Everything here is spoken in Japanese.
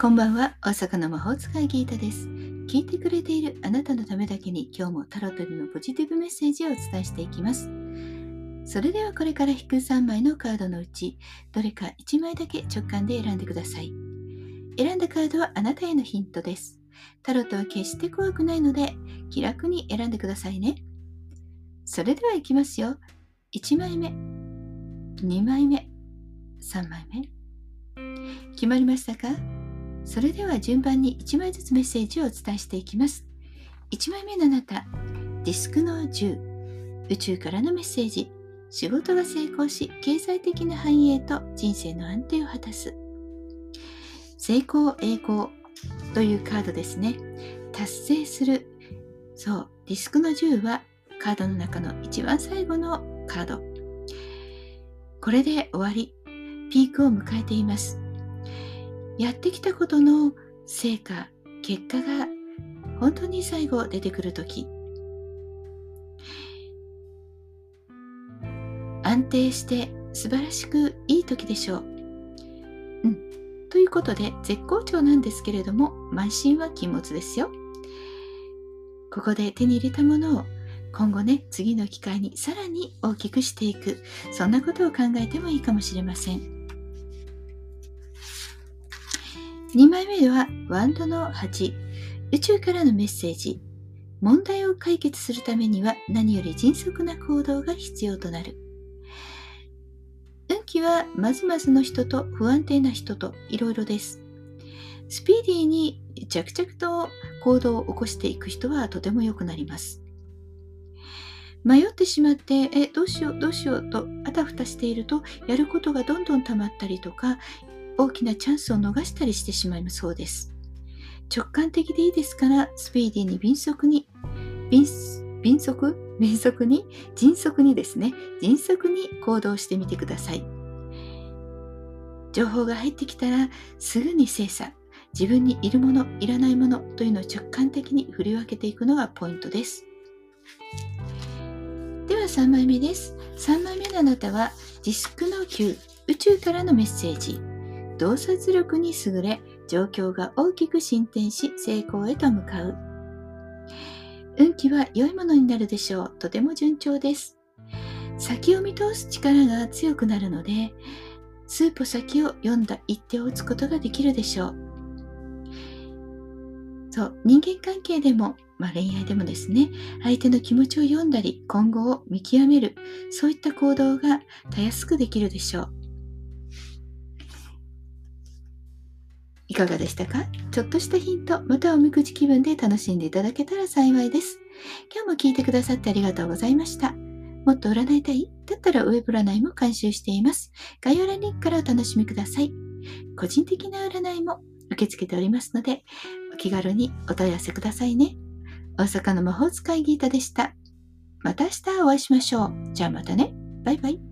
こんばんは、大阪の魔法使いギータです。聞いてくれているあなたのためだけに今日もタロットでのポジティブメッセージをお伝えしていきます。それではこれから引く3枚のカードのうち、どれか1枚だけ直感で選んでください。選んだカードはあなたへのヒントです。タロットは決して怖くないので、気楽に選んでくださいね。それでは行きますよ。1枚目、2枚目、3枚目。決まりましたか？それでは順番に1枚ずつメッセージをお伝えしていきます。1枚目のあなた、ディスクの10、宇宙からのメッセージ、仕事が成功し、経済的な繁栄と人生の安定を果たす。成功、栄光というカードですね。達成する。そう、ディスクの10はカードの中の一番最後のカード。これで終わり、ピークを迎えています。やってきたことの成果、結果が本当に最後出てくるとき、安定して素晴らしくいい時でしょう。うん。ということで、絶好調なんですけれども、慢心は禁物ですよ。ここで手に入れたものを今後ね、次の機会にさらに大きくしていく、そんなことを考えてもいいかもしれません。2枚目では、ワンドの8、宇宙からのメッセージ。問題を解決するためには何より迅速な行動が必要となる。運気はまずまずの人と不安定な人といろいろです。スピーディーに着々と行動を起こしていく人はとても良くなります。迷ってしまって、え、どうしよう、どうしようとあたふたしていると、やることがどんどん溜まったりとか、大きなチャンスを逃したりしてしまいそうです。直感的でいいですから、スピーディーに敏速に、敏敏速？敏速に？迅速にですね、迅速に行動してみてください。情報が入ってきたら、すぐに精査、自分にいるもの、いらないものというのを直感的に振り分けていくのがポイントです。では3枚目です。3枚目のあなたは、ディスクの9、宇宙からのメッセージ。洞察力に優れ、状況が大きく進展し、成功へと向かう。運気は良いものになるでしょう。とても順調です。先を見通す力が強くなるので、数歩先を読んだ一手を打つことができるでしょう。そう、人間関係でも、まあ、恋愛でもですね、相手の気持ちを読んだり、今後を見極める、そういった行動がたやすくできるでしょう。かがでしたか？ちょっとしたヒント、またおみくじ気分で楽しんでいただけたら幸いです。今日も聞いてくださってありがとうございました。もっと占いたい？だったらウェブ占いも監修しています。概要欄リンクからお楽しみください。個人的な占いも受け付けておりますので、お気軽にお問い合わせくださいね。大阪の魔法使いギータでした。また明日お会いしましょう。じゃあまたね。バイバイ。